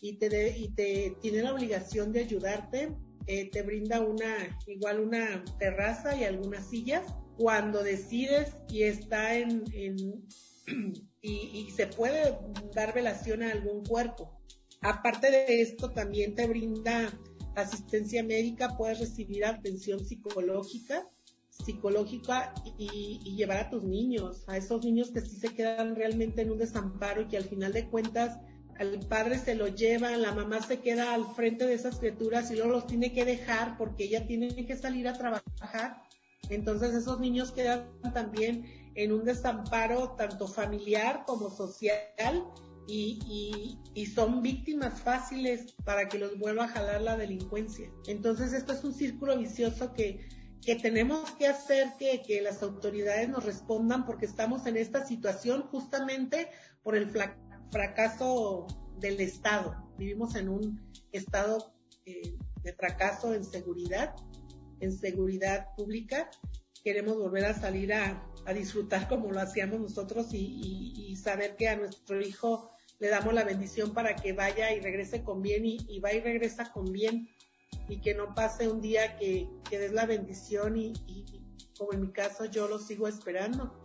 y te, y te tiene la obligación de ayudarte. Eh, te brinda una, igual una terraza y algunas sillas. Cuando decides y está en, en y, se puede dar velación a algún cuerpo. Aparte de esto, también te brinda asistencia médica, puedes recibir atención psicológica, psicológica y, y, llevar a tus niños, a esos niños que sí se quedan realmente en un desamparo y que al final de cuentas al padre se lo lleva, la mamá se queda al frente de esas criaturas y luego los tiene que dejar porque ella tiene que salir a trabajar. Entonces esos niños quedan también en un desamparo tanto familiar como social y, y, son víctimas fáciles para que los vuelva a jalar la delincuencia. Entonces esto es un círculo vicioso que, que tenemos que hacer que, que las autoridades nos respondan porque estamos en esta situación justamente por el fracaso del Estado. Vivimos en un estado eh, de fracaso en seguridad, en seguridad pública. Queremos volver a salir a, a disfrutar como lo hacíamos nosotros y, y, y, saber que a nuestro hijo le damos la bendición para que vaya y regrese con bien y, y va y regresa con bien y que no pase un día que, que des la bendición y, como en mi caso yo lo sigo esperando.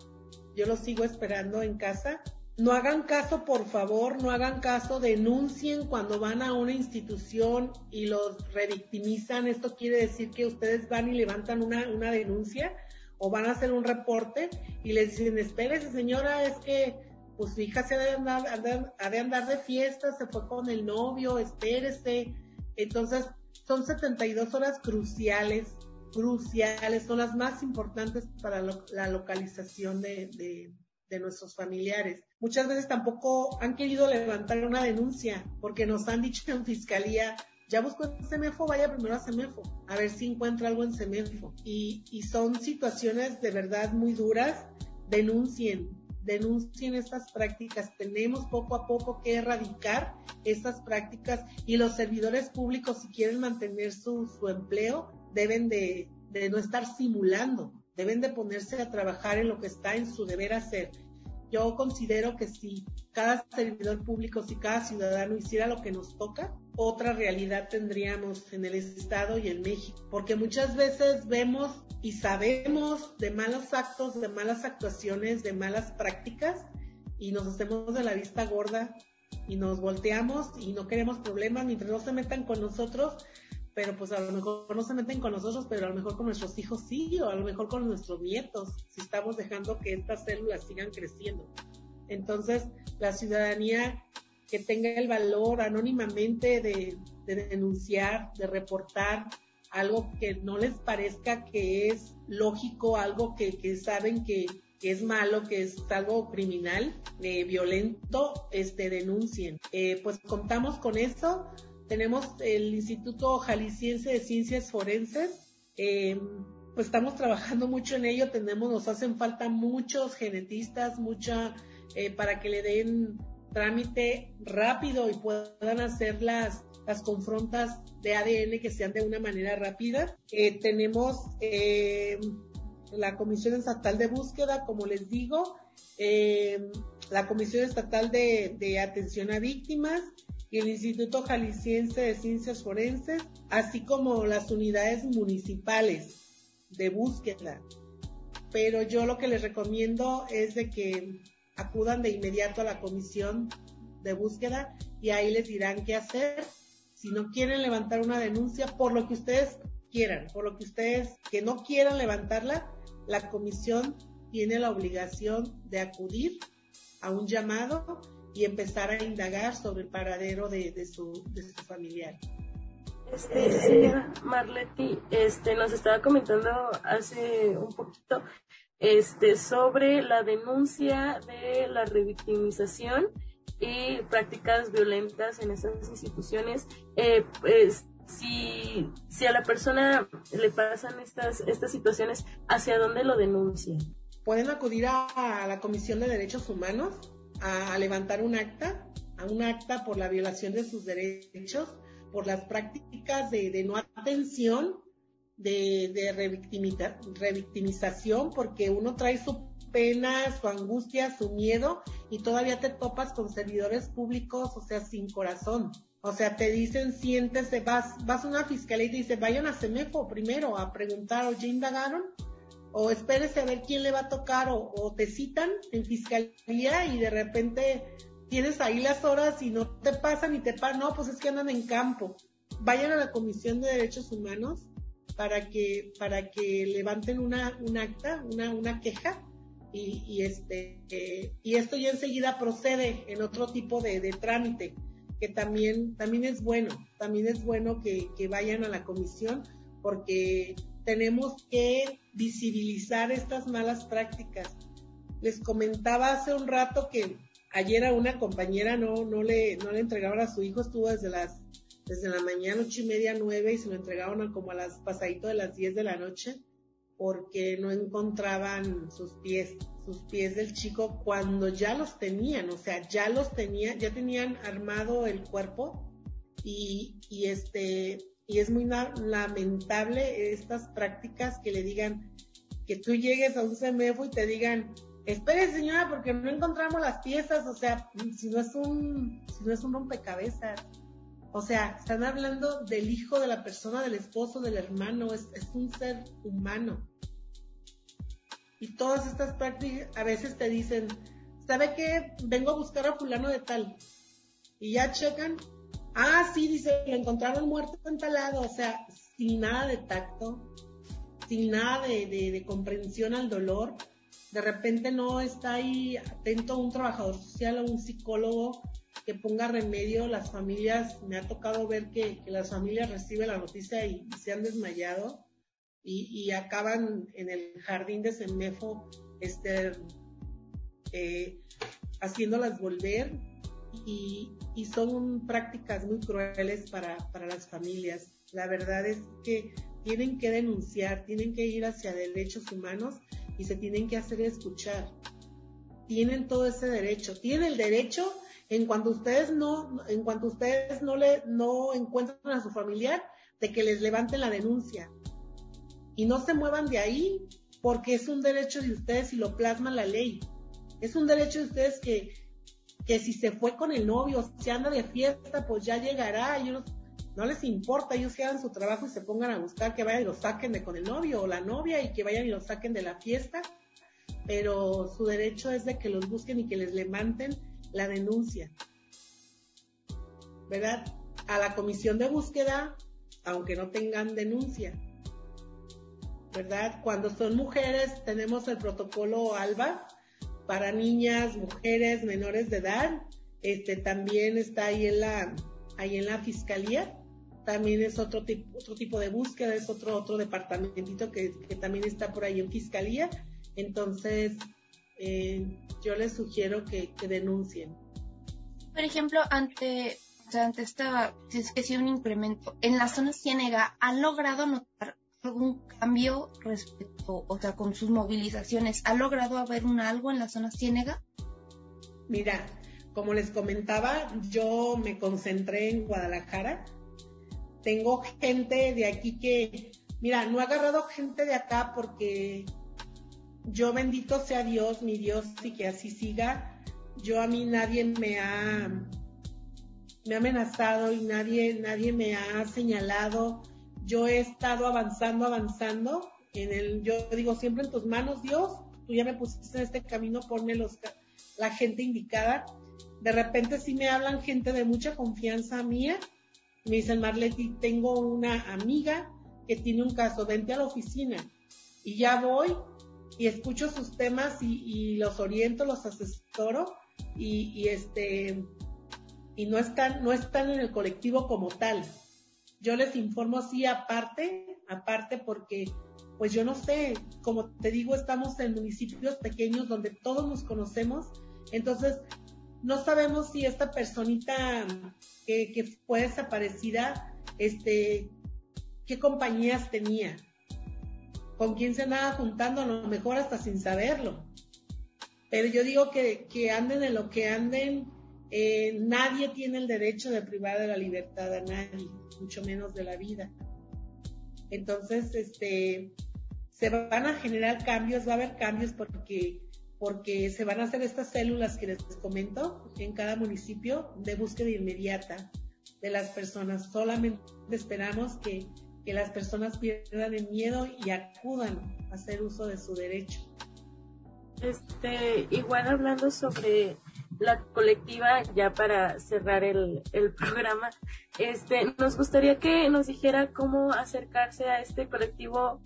Yo lo sigo esperando en casa. No hagan caso, por favor, no hagan caso, denuncien cuando van a una institución y los revictimizan. Esto quiere decir que ustedes van y levantan una, una denuncia o van a hacer un reporte y les dicen, espérese señora, es que pues su hija se ha de andar, ha de andar de fiesta, se fue con el novio, espérese. Entonces, son 72 horas cruciales, cruciales, son las más importantes para la localización de, de, nuestros familiares. Muchas veces tampoco han querido levantar una denuncia porque nos han dicho en fiscalía, ya busco en Semefo, vaya primero a Semefo, a ver si encuentra algo en Semefo. Y, y son situaciones de verdad muy duras, denuncien, denuncien estas prácticas. Tenemos poco a poco que erradicar estas prácticas y los servidores públicos, si quieren mantener su, su empleo, deben de, de no estar simulando, deben de ponerse a trabajar en lo que está en su deber hacer. Yo considero que si cada servidor público, si cada ciudadano hiciera lo que nos toca, otra realidad tendríamos en el Estado y en México. Porque muchas veces vemos y sabemos de malos actos, de malas actuaciones, de malas prácticas y nos hacemos de la vista gorda y nos volteamos y no queremos problemas mientras no se metan con nosotros, pero pues a lo mejor no se meten con nosotros, pero a lo mejor con nuestros hijos sí, o a lo mejor con nuestros nietos, si estamos dejando que estas células sigan creciendo. Entonces, la ciudadanía que tenga el valor anónimamente de, de denunciar, de reportar algo que no les parezca que es lógico, algo que, que saben que, que, es malo, que es algo criminal, eh, violento, este, denuncien. Eh, pues contamos con eso. Tenemos el Instituto Jalisciense de Ciencias Forenses. Eh, pues estamos trabajando mucho en ello. Tenemos, nos hacen falta muchos genetistas, mucha, eh, para que le den trámite rápido y puedan hacer las, las confrontas de ADN que sean de una manera rápida. Eh, tenemos la Comisión Estatal de Búsqueda, como les digo, la Comisión Estatal de, de Atención a Víctimas y el Instituto Jalisciense de Ciencias Forenses, así como las unidades municipales de búsqueda. Pero yo lo que les recomiendo es de que acudan de inmediato a la comisión de búsqueda y ahí les dirán qué hacer. Si no quieren levantar una denuncia por lo que ustedes quieran, por lo que ustedes que no quieran levantarla, la comisión tiene la obligación de acudir a un llamado y empezar a indagar sobre el paradero de, de, su, de su familiar. Este, señora Marleti, este, nos estaba comentando hace un poquito este, sobre la denuncia de la revictimización y prácticas violentas en esas instituciones. Eh, pues, si, si a la persona le pasan estas, estas situaciones, ¿hacia dónde lo denuncian? Pueden acudir a, a la Comisión de Derechos Humanos a, levantar un acta, a un acta por la violación de sus derechos, por las prácticas de, no atención de, de revictimización porque uno trae su pena, su angustia, su miedo y todavía te topas con servidores públicos, o sea, sin corazón. O sea, te dicen, siéntese, vas, vas a una fiscalía y te dice, vayan a CEMEFO primero a preguntar, o ya indagaron, o espérese a ver quién le va a tocar, o, te citan en fiscalía y de repente tienes ahí las horas y no te pasan y te pasan, no, pues es que andan en campo. Vayan a la Comisión de Derechos Humanos para que, para que levanten una, un acta, una, una queja y, este, eh, y esto ya enseguida procede en otro tipo de, trámite, que también, también es bueno, también es bueno que vayan a la comisión porque tenemos que visibilizar estas malas prácticas. Les comentaba hace un rato que ayer a una compañera no, no le, no le entregaban a su hijo, estuvo desde las, desde la mañana, ocho y media, nueve, y se lo entregaron como a las pasadito de las diez de la noche porque no encontraban sus pies, sus pies del chico cuando ya los tenían, o sea, ya los tenían, ya tenían armado el cuerpo y, y este, y es muy lamentable estas prácticas que le digan que tú llegues a un CEMEFO y te digan, espere señora porque no encontramos las piezas, o sea, si no es un, si no es un rompecabezas, o sea, están hablando del hijo de la persona, del esposo, del hermano, es, un ser humano. Y todas estas prácticas a veces te dicen, ¿sabe qué? Vengo a buscar a fulano de tal. Y ya checan. Ah, sí, dice, lo encontraron muerto entalado. O sea, sin nada de tacto, sin nada de, comprensión al dolor. De repente no está ahí atento un trabajador social o un psicólogo que ponga remedio. Las familias, me ha tocado ver que, las familias reciben la noticia y, se han desmayado y, acaban en el jardín de Semefo este, eh, haciéndolas volver y, son prácticas muy crueles para, para las familias. La verdad es que tienen que denunciar, tienen que ir hacia derechos humanos y se tienen que hacer escuchar. Tienen todo ese derecho, tienen el derecho en cuanto ustedes no, en cuanto ustedes no le, no encuentran a su familiar, de que les levanten la denuncia. Y no se muevan de ahí, porque es un derecho de ustedes y lo plasma la ley. Es un derecho de ustedes que, que si se fue con el novio, si anda de fiesta, pues ya llegará, ellos no les importa, ellos que hagan su trabajo y se pongan a buscar que vayan y lo saquen de con el novio o la novia y que vayan y lo saquen de la fiesta, pero su derecho es de que los busquen y que les levanten la denuncia, ¿verdad? A la comisión de búsqueda, aunque no tengan denuncia, ¿verdad? Cuando son mujeres tenemos el protocolo ALBA para niñas, mujeres menores de edad, este también está ahí en la ahí en la fiscalía, también es otro tipo otro tipo de búsqueda, es otro otro departamentito que, también está por ahí en fiscalía, entonces eh, yo les sugiero que, denuncien. Por ejemplo, ante, ante esta, si es que sí un incremento, en la zona ciénega, ¿han logrado notar algún cambio respecto, o sea, con sus movilizaciones? ¿Ha logrado haber un algo en la zona ciénega? Mira, como les comentaba, yo me concentré en Guadalajara. Tengo gente de aquí que, mira, no he agarrado gente de acá porque yo bendito sea Dios, mi Dios, y que así siga. Yo a mí nadie me ha, me ha amenazado y nadie, nadie me ha señalado. Yo he estado avanzando, avanzando. En el, yo digo siempre en tus manos, Dios. Tú ya me pusiste en este camino, ponme los, la gente indicada. De repente sí me hablan gente de mucha confianza mía. Me dicen, Marleti, tengo una amiga que tiene un caso, vente a la oficina. Y ya voy y escucho sus temas y, los oriento, los asesoro y, este y no están no están en el colectivo como tal. Yo les informo así aparte, aparte porque pues yo no sé, como te digo, estamos en municipios pequeños donde todos nos conocemos, entonces no sabemos si esta personita que, que fue desaparecida, este, qué compañías tenía con quién se andaba juntando, a lo mejor hasta sin saberlo. Pero yo digo que, que anden en lo que anden, eh, nadie tiene el derecho de privar de la libertad a nadie, mucho menos de la vida. Entonces, este, se van a generar cambios, va a haber cambios porque, porque se van a hacer estas células que les comento en cada municipio de búsqueda inmediata de las personas. Solamente esperamos que, que las personas pierdan el miedo y acudan a hacer uso de su derecho. Este, igual hablando sobre la colectiva, ya para cerrar el, el programa, este, nos gustaría que nos dijera cómo acercarse a este colectivo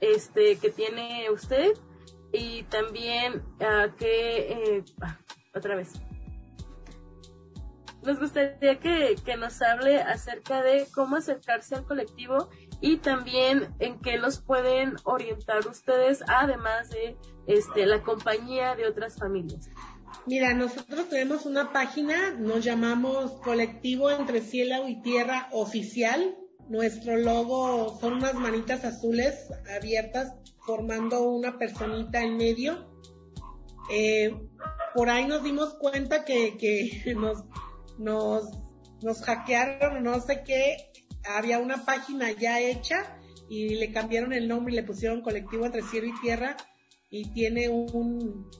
este, que tiene usted y también a que, eh, ah, otra vez, nos gustaría que, que, nos hable acerca de cómo acercarse al colectivo y también en qué los pueden orientar ustedes, además de este, la compañía de otras familias. Mira, nosotros tenemos una página, nos llamamos Colectivo Entre Cielo y Tierra Oficial. Nuestro logo son unas manitas azules abiertas formando una personita en medio. Eh, por ahí nos dimos cuenta que, que nos, nos, nos hackearon, no sé qué, había una página ya hecha y le cambiaron el nombre y le pusieron Colectivo Entre Cielo y Tierra y tiene un,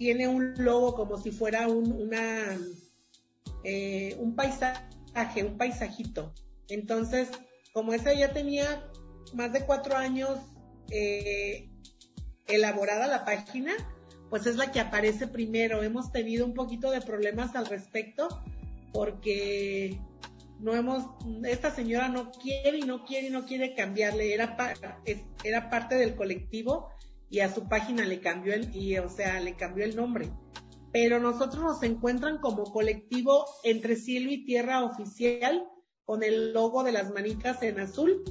tiene un logo como si fuera un, eh, un paisaje, un paisajito. Entonces, como esa ya tenía más de cuatro años eh, elaborada la página, pues es la que aparece primero. Hemos tenido un poquito de problemas al respecto porque no hemos, esta señora no quiere y no quiere y no quiere cambiarle, era, era parte del colectivo y a su página le cambió el, y, o sea, le cambió el nombre. Pero nosotros nos encuentran como colectivo entre cielo y tierra oficial con el logo de las manitas en azul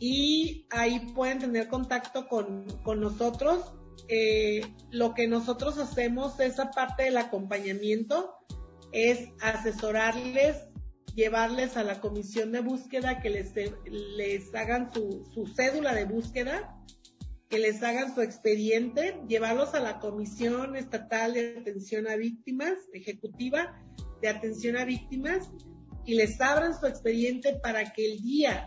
y ahí pueden tener contacto con, con nosotros. Eh, lo que nosotros hacemos, esa parte del acompañamiento, es asesorarles, llevarles a la comisión de búsqueda que les, les hagan su, su cédula de búsqueda que les hagan su expediente, llevarlos a la Comisión Estatal de Atención a Víctimas, ejecutiva de atención a víctimas, y les abran su expediente para que el día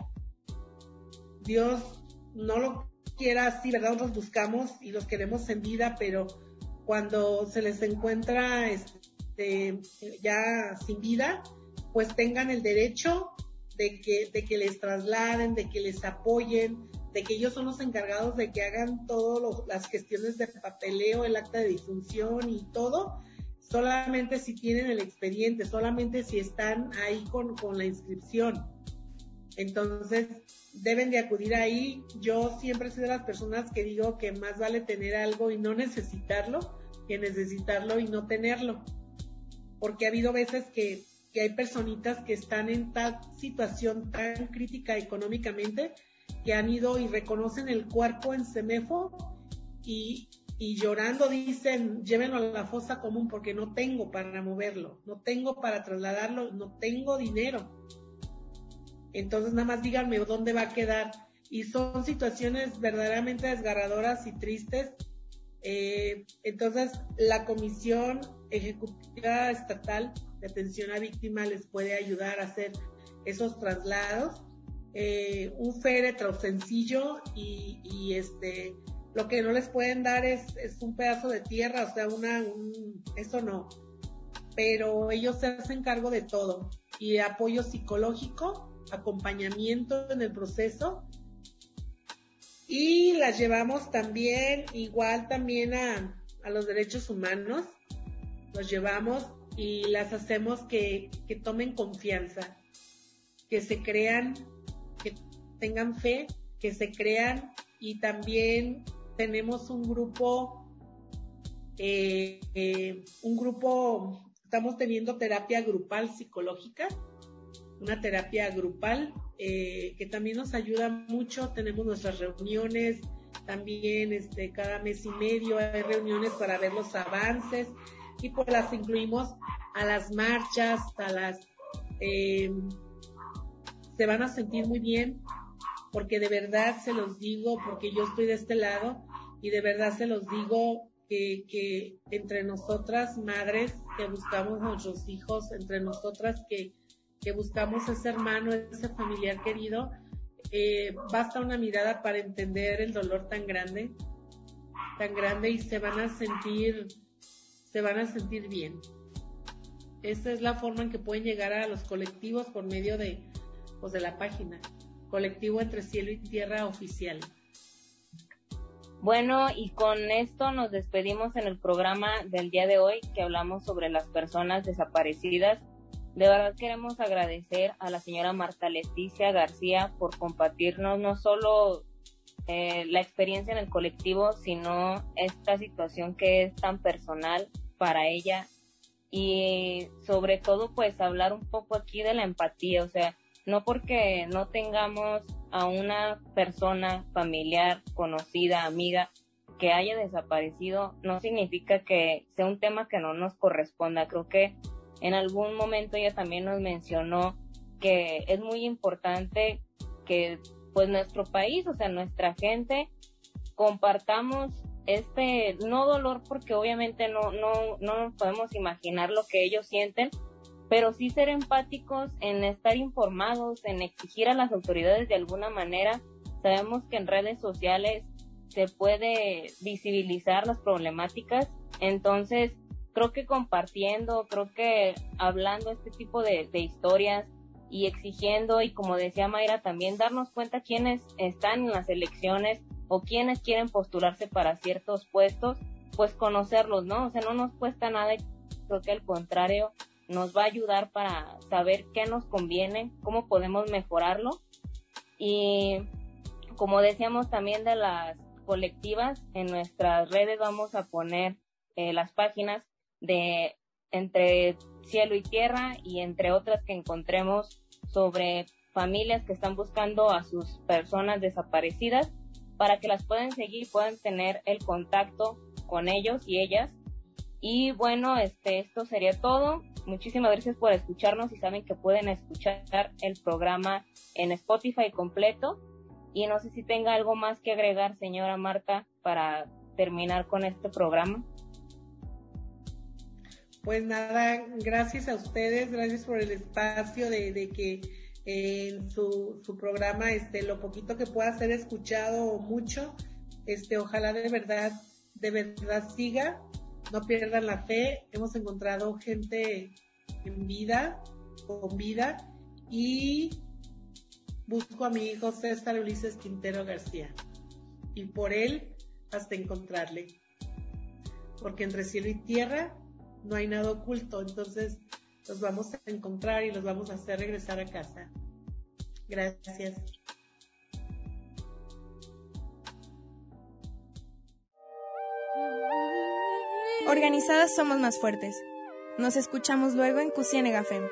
Dios no lo quiera así, ¿verdad? Nosotros buscamos y los queremos en vida, pero cuando se les encuentra este, ya sin vida, pues tengan el derecho de que, de que les trasladen, de que les apoyen, de que ellos son los encargados de que hagan todas las gestiones de papeleo, el acta de difunción y todo, solamente si tienen el expediente, solamente si están ahí con, con la inscripción. Entonces, deben de acudir ahí. Yo siempre soy de las personas que digo que más vale tener algo y no necesitarlo que necesitarlo y no tenerlo. Porque ha habido veces que, que hay personitas que están en tal situación tan crítica económicamente que han ido y reconocen el cuerpo en Semefo y, y llorando dicen, llévenlo a la fosa común porque no tengo para moverlo, no tengo para trasladarlo, no tengo dinero. Entonces nada más díganme dónde va a quedar. Y son situaciones verdaderamente desgarradoras y tristes. Eh, entonces la Comisión Ejecutiva Estatal de Atención a Víctimas les puede ayudar a hacer esos traslados eh, un féretro sencillo y, este lo que no les pueden dar es, es un pedazo de tierra, o sea, una, un, eso no. Pero ellos se hacen cargo de todo y apoyo psicológico, acompañamiento en el proceso y las llevamos también igual también a, a los derechos humanos, los llevamos y las hacemos que, que tomen confianza, que se crean tengan fe, que se crean. Y también tenemos un grupo, eh, eh, un grupo, estamos teniendo terapia grupal psicológica, una terapia grupal eh, que también nos ayuda mucho, tenemos nuestras reuniones, también este, cada mes y medio hay reuniones para ver los avances y pues las incluimos a las marchas, a las... se van a sentir muy bien porque de verdad se los digo, porque yo estoy de este lado y de verdad se los digo que, entre nosotras madres que buscamos nuestros hijos, entre nosotras que, que buscamos ese hermano, ese familiar querido, eh, basta una mirada para entender el dolor tan grande, tan grande y se van a sentir, se van a sentir bien. Esta es la forma en que pueden llegar a los colectivos por medio de, pues, de la página, colectivo entre cielo y tierra oficial. Bueno, y con esto nos despedimos en el programa del día de hoy que hablamos sobre las personas desaparecidas. De verdad queremos agradecer a la señora Marta Leticia García por compartirnos no solo eh, la experiencia en el colectivo, sino esta situación que es tan personal para ella y sobre todo pues hablar un poco aquí de la empatía, o sea, no porque no tengamos a una persona familiar, conocida, amiga, que haya desaparecido, no significa que sea un tema que no nos corresponda. Creo que en algún momento ella también nos mencionó que es muy importante que pues nuestro país, o sea, nuestra gente, compartamos este no dolor porque obviamente no, no, no nos podemos imaginar lo que ellos sienten, pero sí ser empáticos en estar informados, en exigir a las autoridades de alguna manera. Sabemos que en redes sociales se puede visibilizar las problemáticas, entonces creo que compartiendo, creo que hablando este tipo de, de historias y exigiendo y como decía Mayra también darnos cuenta quiénes están en las elecciones o quienes quieren postularse para ciertos puestos, pues conocerlos, ¿no? O sea, no nos cuesta nada, creo que al contrario, nos va a ayudar para saber qué nos conviene, cómo podemos mejorarlo. Y como decíamos también de las colectivas, en nuestras redes vamos a poner eh, las páginas de entre cielo y tierra y entre otras que encontremos sobre familias que están buscando a sus personas desaparecidas para que las puedan seguir, puedan tener el contacto con ellos y ellas. Y bueno, este, esto sería todo. Muchísimas gracias por escucharnos y saben que pueden escuchar el programa en Spotify completo. Y no sé si tenga algo más que agregar, señora Marta, para terminar con este programa. Pues nada, gracias a ustedes, gracias por el espacio de, que eh, en su, su programa, este, lo poquito que pueda ser escuchado o mucho, este, ojalá de verdad, de verdad siga no pierdan la fe. Hemos encontrado gente en vida, con vida, y busco a mi hijo César Ulises Quintero García. Y por él hasta encontrarle. Porque entre cielo y tierra no hay nada oculto, entonces los vamos a encontrar y los vamos a hacer regresar a casa. Gracias. Organizadas somos más fuertes. Nos escuchamos luego en Cusienega FEM.